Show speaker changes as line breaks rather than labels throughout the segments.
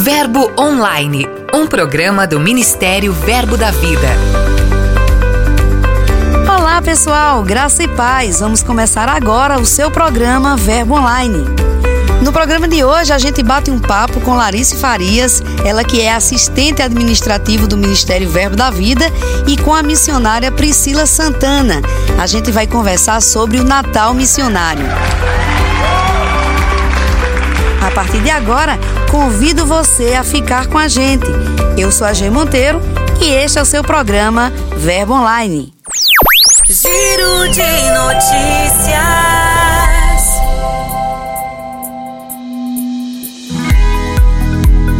Verbo Online, um programa do Ministério Verbo da Vida.
Olá, pessoal, graça e paz. Vamos começar agora o seu programa Verbo Online. No programa de hoje, a gente bate um papo com Larice Farias, ela que é assistente administrativo do Ministério Verbo da Vida, e com a missionária Priscila Santana. A gente vai conversar sobre o Natal Missionário. A partir de agora, convido você a ficar com a gente. Eu sou a G Monteiro e este é o seu programa Verbo Online.
Giro de notícias.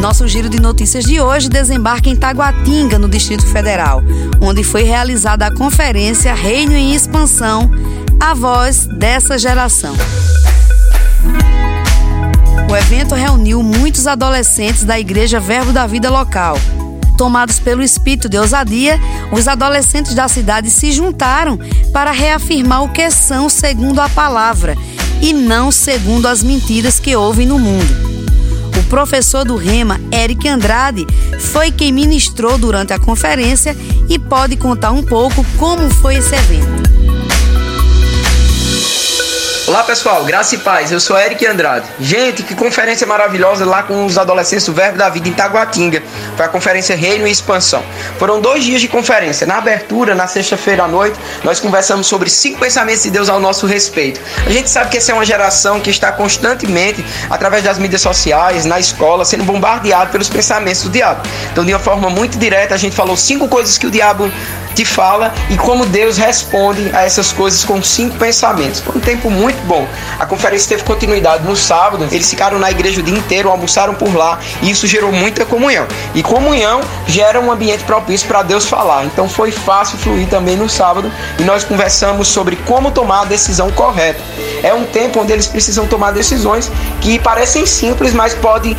Nosso giro de notícias de hoje desembarca em Taguatinga, no Distrito Federal, onde foi realizada a conferência Reino em Expansão, a voz dessa geração. O evento reuniu muitos adolescentes da Igreja Verbo da Vida local. Tomados pelo espírito de ousadia, os adolescentes da cidade se juntaram para reafirmar o que são segundo a palavra e não segundo as mentiras que ouvem no mundo. O professor do Rema, Eric Andrade, foi quem ministrou durante a conferência e pode contar um pouco como foi esse evento.
Olá pessoal, graça e paz, eu sou Eric Andrade. Gente, que conferência maravilhosa lá com os adolescentes do Verbo da Vida em Taguatinga. Foi a conferência Reino e Expansão. Foram dois dias de conferência. Na abertura, na sexta-feira à noite, nós conversamos sobre cinco pensamentos de Deus ao nosso respeito. A gente sabe que essa é uma geração que está constantemente, através das mídias sociais, na escola, sendo bombardeado pelos pensamentos do diabo. Então, de uma forma muito direta, a gente falou cinco coisas que o diabo te fala e como Deus responde a essas coisas com cinco pensamentos. Foi um tempo muito bom. A conferência teve continuidade no sábado, eles ficaram na igreja o dia inteiro, almoçaram por lá e isso gerou muita comunhão. E comunhão gera um ambiente propício para Deus falar. Então foi fácil fluir também no sábado e nós conversamos sobre como tomar a decisão correta. É um tempo onde eles precisam tomar decisões que parecem simples, mas podem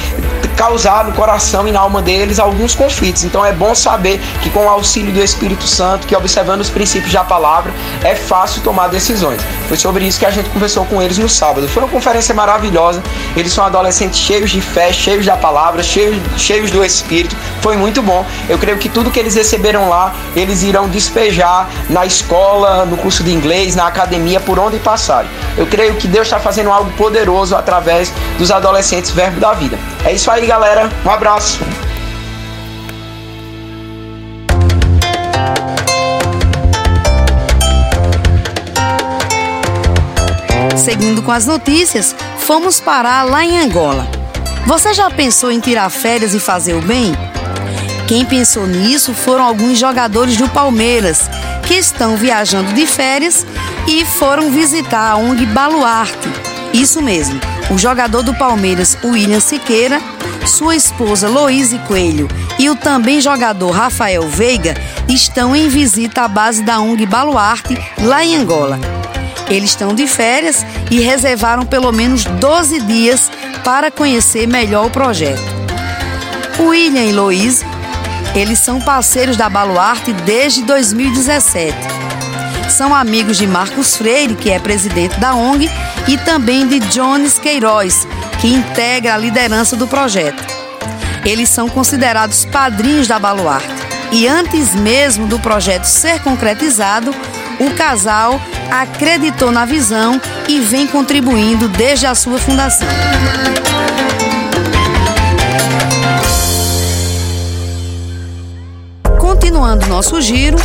causar no coração e na alma deles alguns conflitos. Então é bom saber que com o auxílio do Espírito Santo Santo, que observando os princípios da palavra é fácil tomar decisões. Foi sobre isso que a gente conversou com eles no sábado. Foi uma conferência maravilhosa. Eles são adolescentes cheios de fé, cheios da palavra, cheios, cheios do Espírito. Foi muito bom. Eu creio que tudo que eles receberam lá, eles irão despejar na escola, no curso de inglês, na academia, por onde passarem. Eu creio que Deus está fazendo algo poderoso através dos adolescentes Verbo da Vida. É isso aí, galera. Um abraço.
Seguindo com as notícias, fomos parar lá em Angola. Você já pensou em tirar férias e fazer o bem? Quem pensou nisso foram alguns jogadores do Palmeiras que estão viajando de férias e foram visitar a ONG Baluarte. Isso mesmo, o jogador do Palmeiras, William Siqueira, sua esposa Loíse Coelho e o também jogador Rafael Veiga estão em visita à base da ONG Baluarte, lá em Angola. Eles estão de férias e reservaram pelo menos 12 dias para conhecer melhor o projeto. William e Louise, eles são parceiros da Baluarte desde 2017. São amigos de Marcos Freire, que é presidente da ONG, e também de Jones Queiroz, que integra a liderança do projeto. Eles são considerados padrinhos da Baluarte. E antes mesmo do projeto ser concretizado, o casal acreditou na visão e vem contribuindo desde a sua fundação. Continuando nosso giro,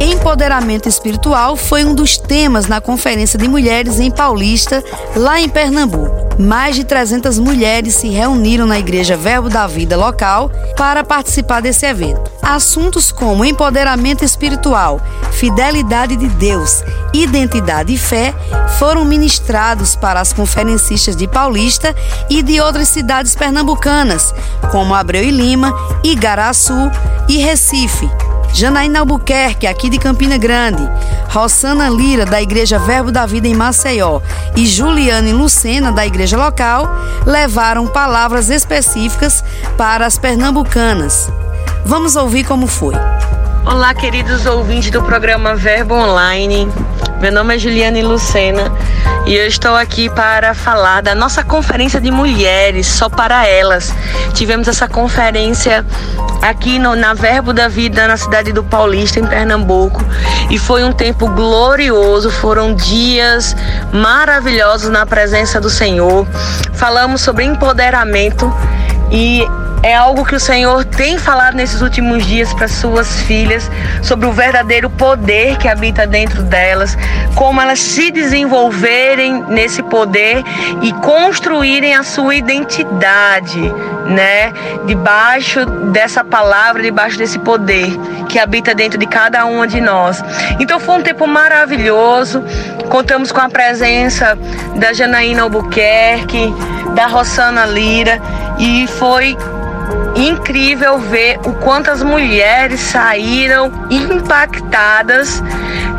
empoderamento espiritual foi um dos temas na Conferência de Mulheres em Paulista, lá em Pernambuco mais de 300 mulheres se reuniram na Igreja Verbo da Vida local para participar desse evento. Assuntos como empoderamento espiritual, fidelidade de Deus, identidade e fé foram ministrados para as conferencistas de Paulista e de outras cidades pernambucanas, como Abreu e Lima, Igaraçu e Recife. Janaína Albuquerque, aqui de Campina Grande, Rossana Lira, da Igreja Verbo da Vida em Maceió, e Juliane Lucena, da igreja local, levaram palavras específicas para as pernambucanas. Vamos ouvir como foi.
Olá, queridos ouvintes do programa Verbo Online. Meu nome é Juliane Lucena e eu estou aqui para falar da nossa conferência de mulheres, só para elas. Tivemos essa conferência aqui no, na Verbo da Vida, na cidade do Paulista, em Pernambuco, e foi um tempo glorioso, foram dias maravilhosos na presença do Senhor. Falamos sobre empoderamento e é algo que o Senhor tem falado nesses últimos dias para suas filhas sobre o verdadeiro poder que habita dentro delas, como elas se desenvolverem nesse poder e construírem a sua identidade, né? Debaixo dessa palavra, debaixo desse poder que habita dentro de cada uma de nós. Então foi um tempo maravilhoso. Contamos com a presença da Janaína Albuquerque, da Rossana Lira e foi incrível ver o quanto as mulheres saíram impactadas.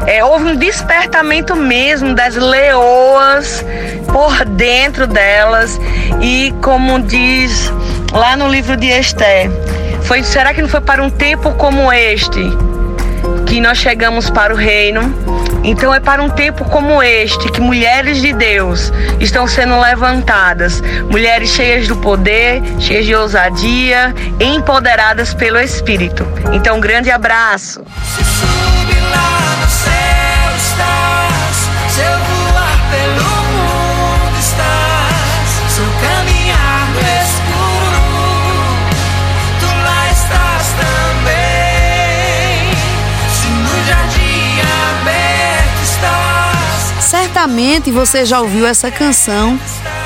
É, houve um despertamento mesmo das leoas por dentro delas e como diz lá no livro de Esther, foi será que não foi para um tempo como este que nós chegamos para o reino? Então é para um tempo como este que mulheres de Deus estão sendo levantadas, mulheres cheias do poder, cheias de ousadia, empoderadas pelo Espírito. Então, um grande abraço.
Certamente você já ouviu essa canção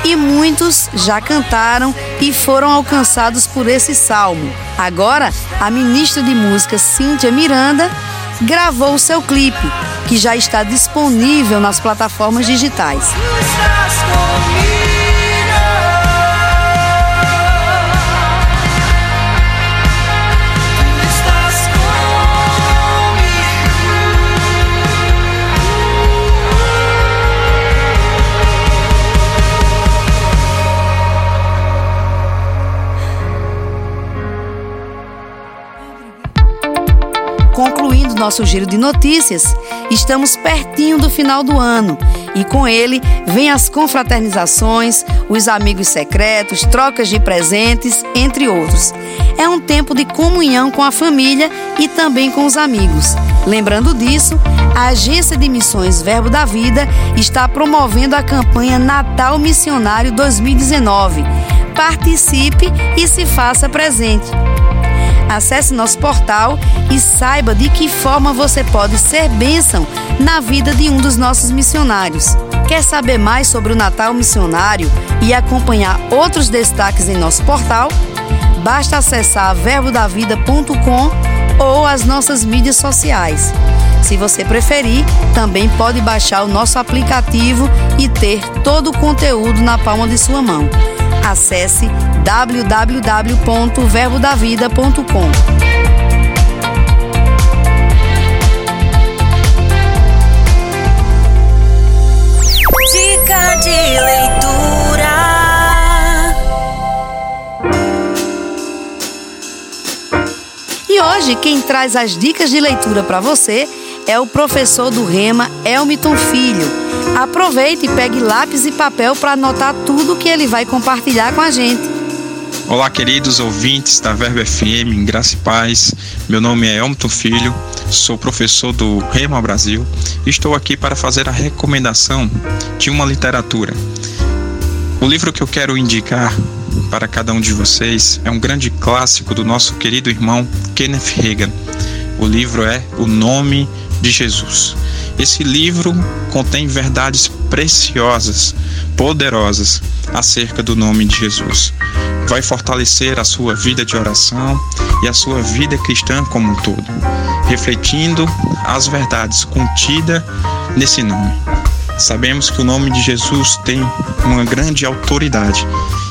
e muitos já cantaram e foram alcançados por esse salmo. Agora, a ministra de música Cíntia Miranda gravou seu clipe, que já está disponível nas plataformas digitais. Nosso giro de notícias, estamos pertinho do final do ano e com ele vem as confraternizações, os amigos secretos, trocas de presentes, entre outros. É um tempo de comunhão com a família e também com os amigos. Lembrando disso, a Agência de Missões Verbo da Vida está promovendo a campanha Natal Missionário 2019. Participe e se faça presente. Acesse nosso portal e saiba de que forma você pode ser bênção na vida de um dos nossos missionários. Quer saber mais sobre o Natal Missionário e acompanhar outros destaques em nosso portal? Basta acessar verbodavida.com ou as nossas mídias sociais. Se você preferir, também pode baixar o nosso aplicativo e ter todo o conteúdo na palma de sua mão. Acesse www.verbodavida.com.
Dica de leitura.
E hoje quem traz as dicas de leitura para você é o professor do Rema, Elmiton Filho. Aproveite e pegue lápis e papel para anotar tudo que ele vai compartilhar com a gente.
Olá, queridos ouvintes da Verbo FM, graça e paz. Meu nome é Elmiton Filho, sou professor do Rema Brasil e estou aqui para fazer a recomendação de uma literatura. O livro que eu quero indicar para cada um de vocês é um grande clássico do nosso querido irmão Kenneth Reagan. O livro é O Nome de Jesus. Esse livro contém verdades preciosas, poderosas acerca do nome de Jesus. Vai fortalecer a sua vida de oração e a sua vida cristã como um todo, refletindo as verdades contidas nesse nome. Sabemos que o nome de Jesus tem uma grande autoridade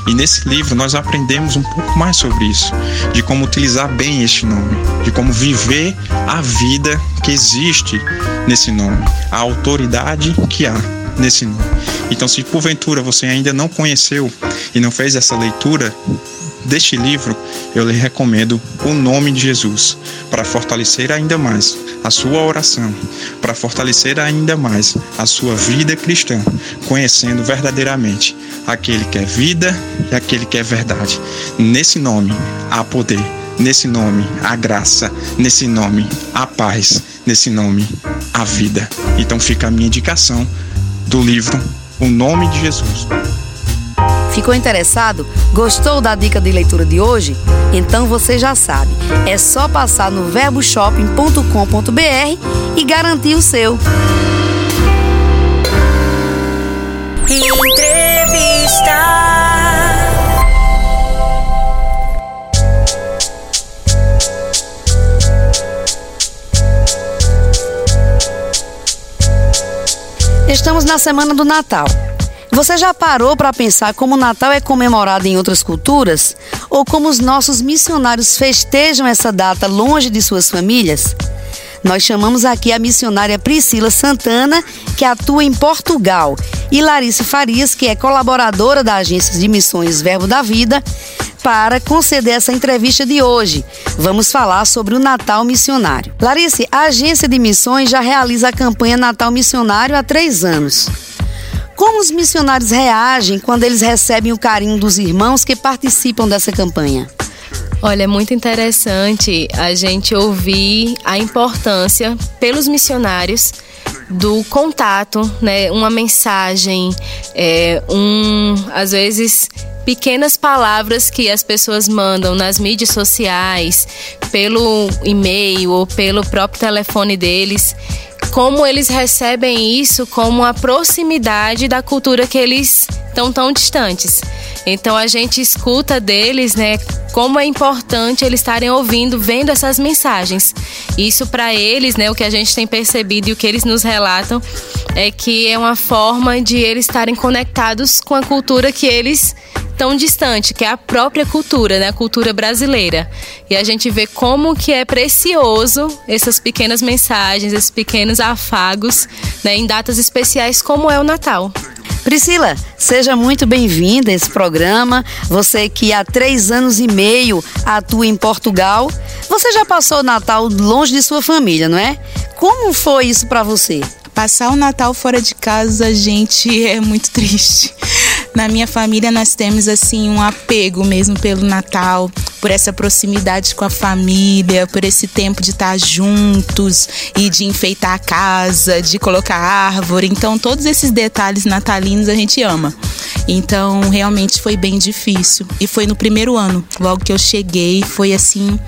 e nesse livro nós aprendemos um pouco mais sobre isso, de como utilizar bem este nome, de como viver a vida que existe nesse nome, a autoridade que há nesse nome. Então, se porventura você ainda não conheceu e não fez essa leitura deste livro, eu lhe recomendo o nome de Jesus para fortalecer ainda mais a sua oração para fortalecer ainda mais a sua vida cristã, conhecendo verdadeiramente aquele que é vida e aquele que é verdade. Nesse nome há poder, nesse nome há graça, nesse nome há paz, nesse nome há vida. Então fica a minha indicação do livro O Nome de Jesus.
Ficou interessado? Gostou da dica de leitura de hoje? Então você já sabe, é só passar no verboshopping.com.br e garantir o seu.
Entrevista.
Estamos na semana do Natal. Você já parou para pensar como o Natal é comemorado em outras culturas? Ou como os nossos missionários festejam essa data longe de suas famílias? Nós chamamos aqui a missionária Priscila Santana, que atua em Portugal, e Larice Farias, que é colaboradora da Agência de Missões Verbo da Vida, para conceder essa entrevista de hoje. Vamos falar sobre o Natal Missionário. Larice, a Agência de Missões já realiza a campanha Natal Missionário há três anos. Como os missionários reagem quando eles recebem o carinho dos irmãos que participam dessa campanha?
Olha, é muito interessante a gente ouvir a importância pelos missionários do contato, né? Uma mensagem, é, um, às vezes pequenas palavras que as pessoas mandam nas mídias sociais, pelo e-mail ou pelo próprio telefone deles como eles recebem isso como a proximidade da cultura que eles estão tão distantes. Então a gente escuta deles, né, como é importante eles estarem ouvindo, vendo essas mensagens. Isso para eles, né, o que a gente tem percebido e o que eles nos relatam é que é uma forma de eles estarem conectados com a cultura que eles tão distante, que é a própria cultura, né, a cultura brasileira. E a gente vê como que é precioso essas pequenas mensagens, esses pequenos afagos, né, em datas especiais como é o Natal.
Priscila, seja muito bem-vinda a esse programa. Você que há três anos e meio atua em Portugal. Você já passou o Natal longe de sua família, não é? Como foi isso para você?
Passar o Natal fora de casa, gente, é muito triste. Na minha família nós temos assim um apego mesmo pelo Natal, por essa proximidade com a família, por esse tempo de estar juntos e de enfeitar a casa, de colocar árvore. Então todos esses detalhes natalinos a gente ama. Então realmente foi bem difícil e foi no primeiro ano, logo que eu cheguei, foi assim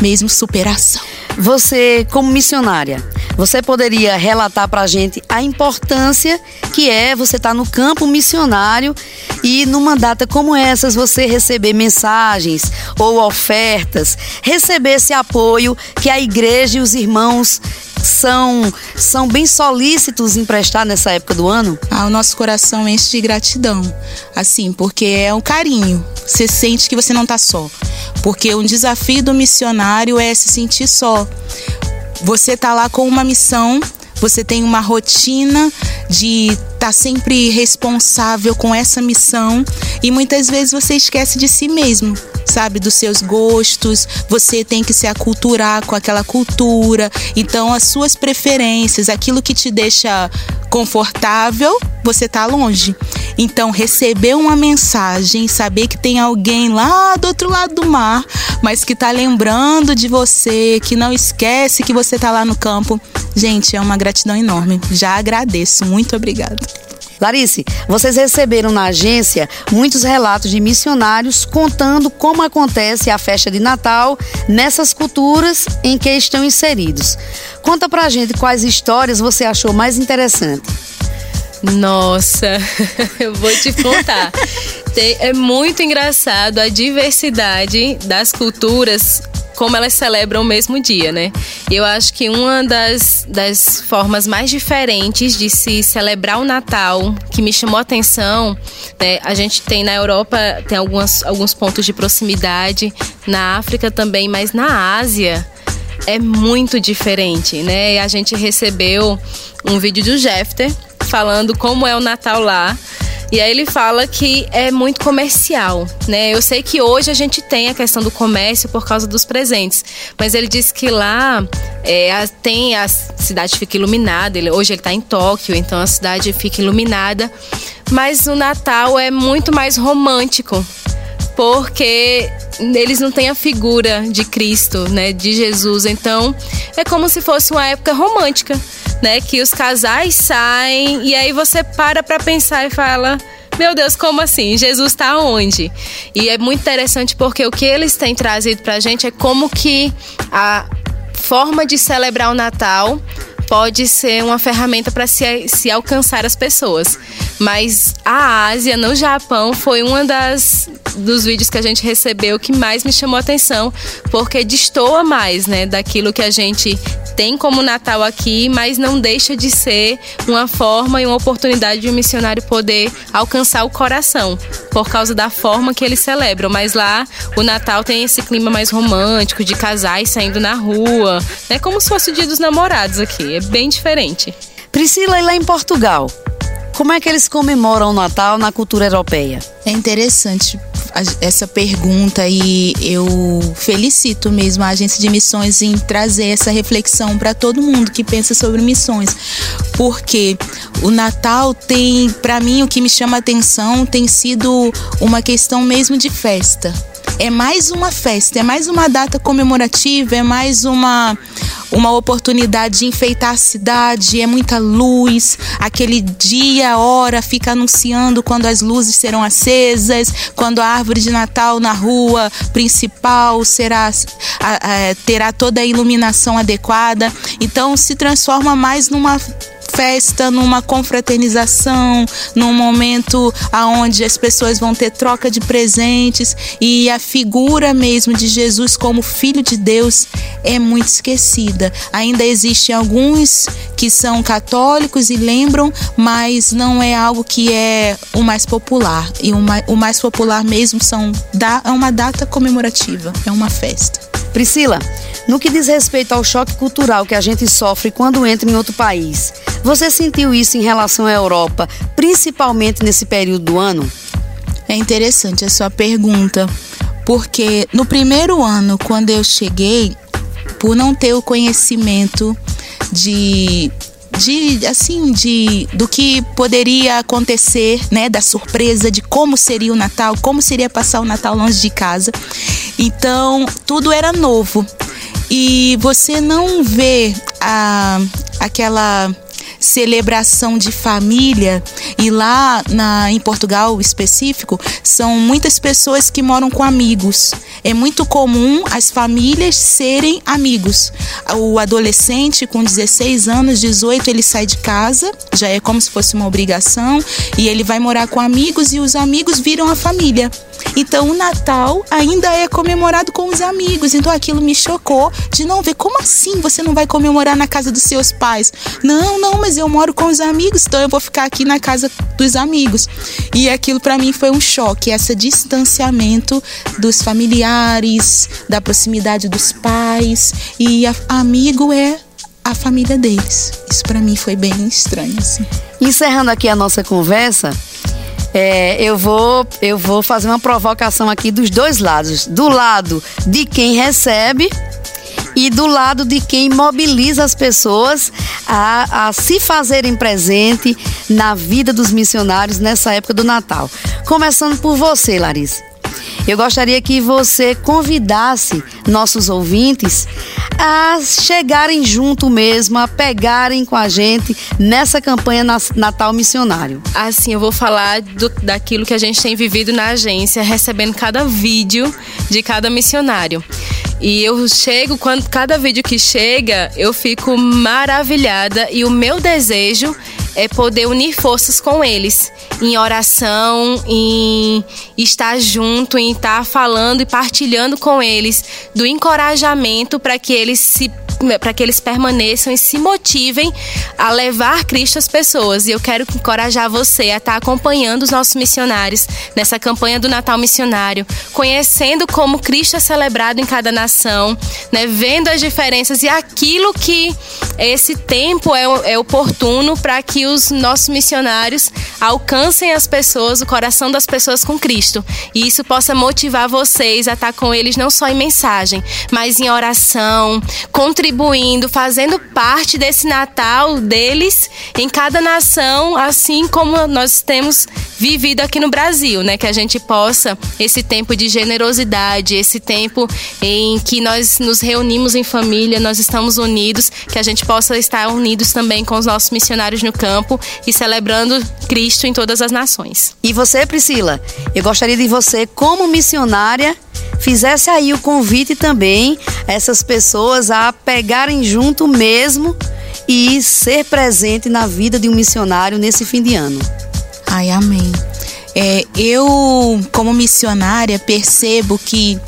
mesmo superação.
Você, como missionária, você poderia relatar para a gente a importância que é você estar tá no campo missionário e numa data como essas você receber mensagens ou ofertas, receber esse apoio que a igreja e os irmãos são, são bem solícitos em prestar nessa época do ano?
Ah, o nosso coração enche de gratidão. Assim, porque é um carinho. Você sente que você não está só. Porque um desafio do missionário é se sentir só. Você tá lá com uma missão, você tem uma rotina de estar tá sempre responsável com essa missão e muitas vezes você esquece de si mesmo sabe, dos seus gostos, você tem que se aculturar com aquela cultura. Então, as suas preferências, aquilo que te deixa confortável, você tá longe. Então, receber uma mensagem, saber que tem alguém lá do outro lado do mar, mas que tá lembrando de você, que não esquece que você tá lá no campo, gente, é uma gratidão enorme. Já agradeço. Muito obrigada.
Larice, vocês receberam na agência muitos relatos de missionários contando como acontece a festa de Natal nessas culturas em que estão inseridos. Conta pra gente quais histórias você achou mais interessante.
Nossa, eu vou te contar. é muito engraçado a diversidade das culturas como elas celebram o mesmo dia, né? Eu acho que uma das, das formas mais diferentes de se celebrar o Natal, que me chamou a atenção, né? A gente tem na Europa, tem algumas, alguns pontos de proximidade, na África também, mas na Ásia é muito diferente, né? A gente recebeu um vídeo do Jeffter falando como é o Natal lá. E aí ele fala que é muito comercial, né? Eu sei que hoje a gente tem a questão do comércio por causa dos presentes, mas ele disse que lá é, a, tem a cidade fica iluminada. Ele, hoje ele está em Tóquio, então a cidade fica iluminada. Mas o Natal é muito mais romântico, porque eles não têm a figura de Cristo, né, de Jesus. Então, é como se fosse uma época romântica, né, que os casais saem e aí você para para pensar e fala: meu Deus, como assim? Jesus está onde? E é muito interessante porque o que eles têm trazido para a gente é como que a forma de celebrar o Natal pode ser uma ferramenta para se, se alcançar as pessoas. Mas a Ásia, no Japão, foi uma das dos vídeos que a gente recebeu que mais me chamou a atenção, porque destoa mais, né, daquilo que a gente tem como Natal aqui, mas não deixa de ser uma forma e uma oportunidade de um missionário poder alcançar o coração, por causa da forma que eles celebram. Mas lá o Natal tem esse clima mais romântico, de casais saindo na rua, é né, como se fosse o dia dos namorados aqui, é bem diferente.
Priscila, e lá em Portugal? Como é que eles comemoram o Natal na cultura europeia?
É interessante essa pergunta e eu felicito mesmo a agência de missões em trazer essa reflexão para todo mundo que pensa sobre missões, porque o Natal tem, para mim, o que me chama atenção tem sido uma questão mesmo de festa. É mais uma festa, é mais uma data comemorativa, é mais uma uma oportunidade de enfeitar a cidade, é muita luz. Aquele dia, hora, fica anunciando quando as luzes serão acesas, quando a árvore de Natal na rua principal será terá toda a iluminação adequada. Então se transforma mais numa festa, numa confraternização, num momento aonde as pessoas vão ter troca de presentes e a figura mesmo de Jesus como filho de Deus é muito esquecida. Ainda existem alguns que são católicos e lembram, mas não é algo que é o mais popular. E o mais, popular mesmo são é uma data comemorativa, é uma festa.
Priscila, no que diz respeito ao choque cultural que a gente sofre quando entra em outro país, você sentiu isso em relação à Europa, principalmente nesse período do ano?
É interessante a sua pergunta, porque no primeiro ano, quando eu cheguei, por não ter o conhecimento de de assim de do que poderia acontecer, né, da surpresa de como seria o Natal, como seria passar o Natal longe de casa. Então, tudo era novo. E você não vê a aquela celebração de família e lá na, em Portugal específico são muitas pessoas que moram com amigos. É muito comum as famílias serem amigos. O adolescente com 16 anos, 18, ele sai de casa, já é como se fosse uma obrigação, e ele vai morar com amigos e os amigos viram a família. Então o Natal ainda é comemorado com os amigos. Então aquilo me chocou de não ver como assim você não vai comemorar na casa dos seus pais? Não, não, mas eu moro com os amigos, então eu vou ficar aqui na casa dos amigos. E aquilo para mim foi um choque, esse distanciamento dos familiares, da proximidade dos pais e a, amigo é a família deles. Isso para mim foi bem estranho assim.
Encerrando aqui a nossa conversa, é, eu, vou, eu vou fazer uma provocação aqui dos dois lados. Do lado de quem recebe e do lado de quem mobiliza as pessoas a, a, se fazerem presente na vida dos missionários nessa época do Natal. Começando por você, Larissa. Eu gostaria que você convidasse nossos ouvintes a chegarem junto mesmo, a pegarem com a gente nessa campanha Natal Missionário.
Assim, eu vou falar do, daquilo que a gente tem vivido na agência, recebendo cada vídeo de cada missionário. E eu chego, quando cada vídeo que chega, eu fico maravilhada e o meu desejo é poder unir forças com eles. Em oração, em estar junto, em estar falando e partilhando com eles do encorajamento para que eles se para que eles permaneçam e se motivem a levar Cristo às pessoas. E eu quero encorajar você a estar acompanhando os nossos missionários nessa campanha do Natal Missionário, conhecendo como Cristo é celebrado em cada nação, né, vendo as diferenças e aquilo que esse tempo é, é oportuno para que os nossos missionários alcancem as pessoas, o coração das pessoas com Cristo. E isso possa motivar vocês a estar com eles não só em mensagem, mas em oração, contribuindo, fazendo parte desse Natal deles em cada nação, assim como nós temos vivido aqui no Brasil, né? Que a gente possa esse tempo de generosidade, esse tempo em que nós nos reunimos em família, nós estamos unidos, que a gente possa estar unidos também com os nossos missionários no campo e celebrando Cristo em todas as nações.
E você, Priscila, eu gostaria de você, como missionária, fizesse aí o convite também essas pessoas a pegarem junto mesmo e ser presente na vida de um missionário nesse fim de ano.
Ai, amém. É, eu, como missionária, percebo que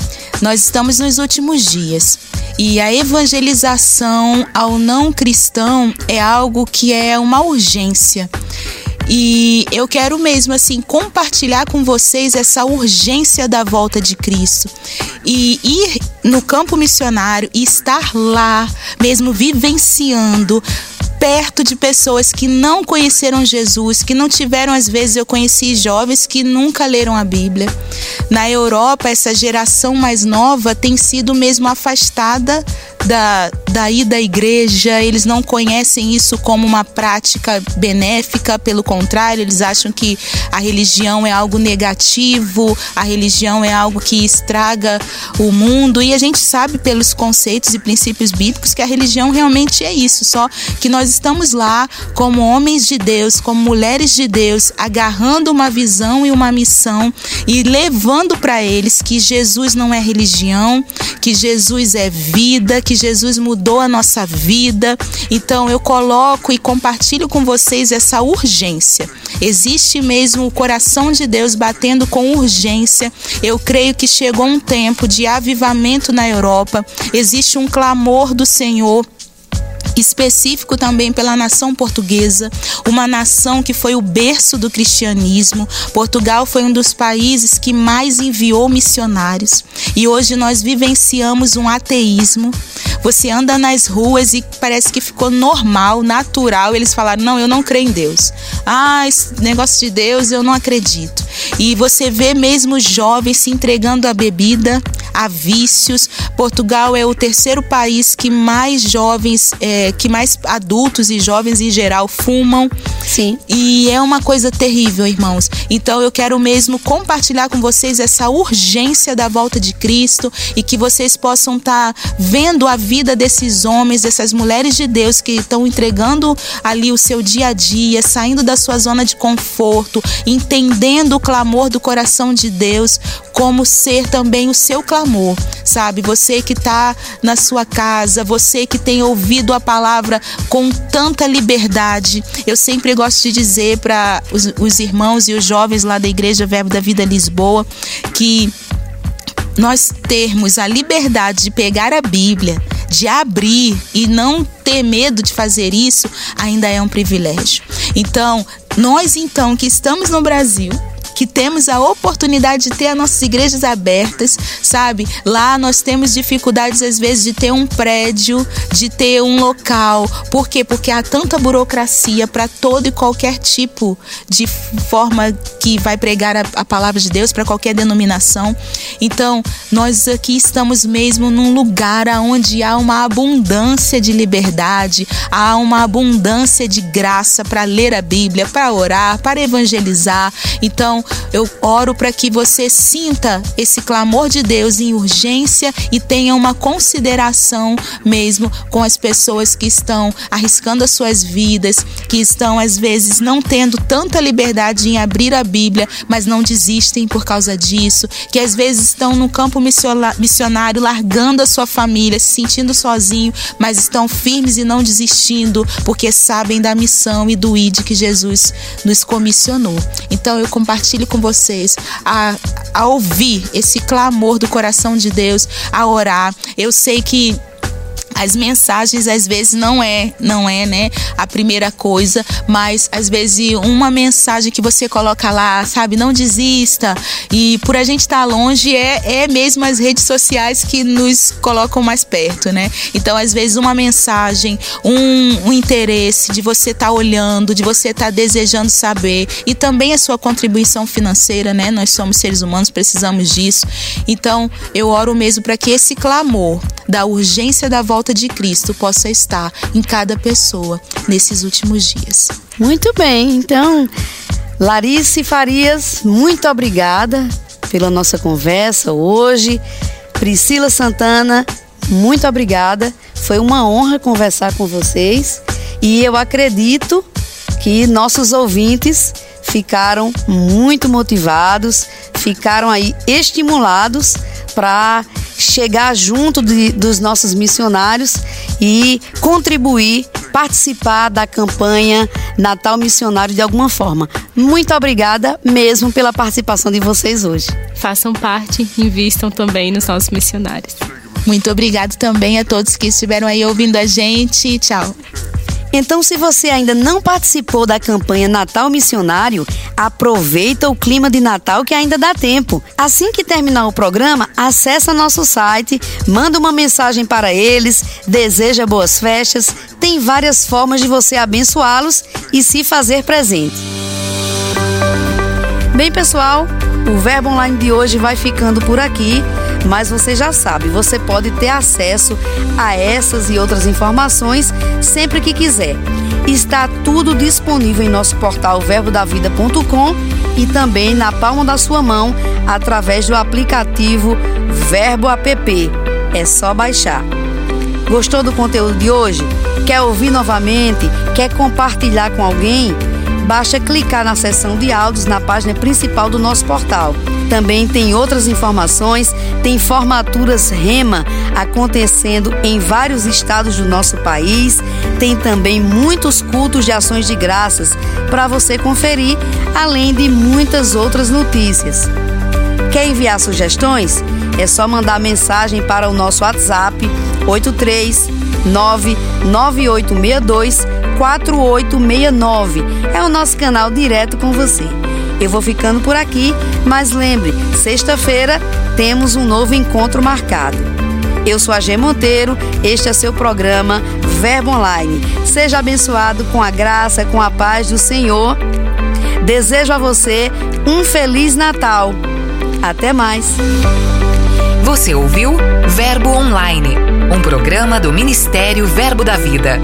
nós estamos nos últimos dias e a evangelização ao não cristão é algo que é uma urgência. E eu quero mesmo assim compartilhar com vocês essa urgência da volta de Cristo. E ir no campo missionário e estar lá, mesmo vivenciando perto de pessoas que não conheceram Jesus, que não tiveram, às vezes, eu conheci jovens que nunca leram a Bíblia. Na Europa, essa geração mais nova tem sido mesmo afastada da, daí da igreja, eles não conhecem isso como uma prática benéfica, pelo contrário, eles acham que a religião é algo negativo, a religião é algo que estraga o mundo, e a gente sabe pelos conceitos e princípios bíblicos que a religião realmente é isso, só que nós estamos lá como homens de Deus, como mulheres de Deus, agarrando uma visão e uma missão e levando para eles que Jesus não é religião, que Jesus é vida, que Jesus mudou a nossa vida. Então eu coloco e compartilho com vocês essa urgência. Existe mesmo o coração de Deus batendo com urgência. Eu creio que chegou um tempo de avivamento na Europa. Existe um clamor do Senhor específico também pela nação portuguesa, uma nação que foi o berço do cristianismo. Portugal foi um dos países que mais enviou missionários e hoje nós vivenciamos um ateísmo. Você anda nas ruas e parece que ficou normal, natural. Eles falaram: não, eu não creio em Deus. Ah, esse negócio de Deus eu não acredito. E você vê mesmo jovens se entregando à bebida, a vícios. Portugal é o terceiro país que mais jovens, é, que mais adultos e jovens em geral fumam.
Sim.
E é uma coisa terrível, irmãos. Então eu quero mesmo compartilhar com vocês essa urgência da volta de Cristo e que vocês possam estar tá vendo a vida desses homens, dessas mulheres de Deus que estão entregando ali o seu dia a dia, saindo da sua zona de conforto, entendendo o clamor do coração de Deus, como ser também o seu clamor, sabe? Você que está na sua casa, você que tem ouvido a palavra com tanta liberdade. Eu sempre gosto de dizer para os, os irmãos e os jovens lá da Igreja Verbo da Vida Lisboa que nós termos a liberdade de pegar a Bíblia, de abrir e não ter medo de fazer isso, ainda é um privilégio. Então, nós então que estamos no Brasil, que temos a oportunidade de ter as nossas igrejas abertas, sabe? Lá nós temos dificuldades às vezes de ter um prédio, de ter um local. Por quê? Porque há tanta burocracia para todo e qualquer tipo de forma que vai pregar a, a palavra de Deus para qualquer denominação. Então, nós aqui estamos mesmo num lugar onde há uma abundância de liberdade, há uma abundância de graça para ler a Bíblia, para orar, para evangelizar. Então, eu oro para que você sinta esse clamor de Deus em urgência e tenha uma consideração mesmo com as pessoas que estão arriscando as suas vidas, que estão às vezes não tendo tanta liberdade em abrir a Bíblia, mas não desistem por causa disso, que às vezes estão no campo missionário largando a sua família, se sentindo sozinho, mas estão firmes e não desistindo, porque sabem da missão e do ID que Jesus nos comissionou. Então eu compartilho compartilhe com vocês a, a ouvir esse clamor do coração de Deus, a orar. Eu sei que As mensagens às vezes não é, não é, né, a primeira coisa, mas às vezes uma mensagem que você coloca lá, sabe, não desista. E por a gente estar tá longe é, é mesmo as redes sociais que nos colocam mais perto, né? Então, às vezes uma mensagem, um, um interesse de você estar tá olhando, de você estar tá desejando saber e também a sua contribuição financeira, né? Nós somos seres humanos, precisamos disso. Então, eu oro mesmo para que esse clamor da urgência da volta de Cristo possa estar em cada pessoa nesses últimos dias.
Muito bem, então, Larice Farias, muito obrigada pela nossa conversa hoje. Priscila Santana, muito obrigada. Foi uma honra conversar com vocês e eu acredito que nossos ouvintes ficaram muito motivados, ficaram aí estimulados para chegar junto de, dos nossos missionários e contribuir, participar da campanha Natal Missionário de alguma forma. Muito obrigada mesmo pela participação de vocês hoje.
Façam parte, invistam também nos nossos missionários.
Muito obrigado também a todos que estiveram aí ouvindo a gente. Tchau.
Então, se você ainda não participou da campanha Natal Missionário, aproveita o clima de Natal que ainda dá tempo. Assim que terminar o programa, acessa nosso site, manda uma mensagem para eles, deseja boas festas. Tem várias formas de você abençoá-los e se fazer presente. Bem, pessoal, o Verbo Online de hoje vai ficando por aqui. Mas você já sabe, você pode ter acesso a essas e outras informações sempre que quiser. Está tudo disponível em nosso portal verbodavida.com e também na palma da sua mão através do aplicativo Verbo App. É só baixar. Gostou do conteúdo de hoje? Quer ouvir novamente? Quer compartilhar com alguém? Basta clicar na seção de áudios na página principal do nosso portal. Também tem outras informações, tem formaturas REMA acontecendo em vários estados do nosso país, tem também muitos cultos de ações de graças para você conferir, além de muitas outras notícias. Quer enviar sugestões? É só mandar mensagem para o nosso WhatsApp 83 99862 4869. É o nosso canal direto com você. Eu vou ficando por aqui, mas lembre, sexta-feira temos um novo encontro marcado. Eu sou a G Monteiro, este é seu programa Verbo Online. Seja abençoado com a graça, com a paz do Senhor. Desejo a você um feliz Natal. Até mais.
Você ouviu Verbo Online, um programa do Ministério Verbo da Vida.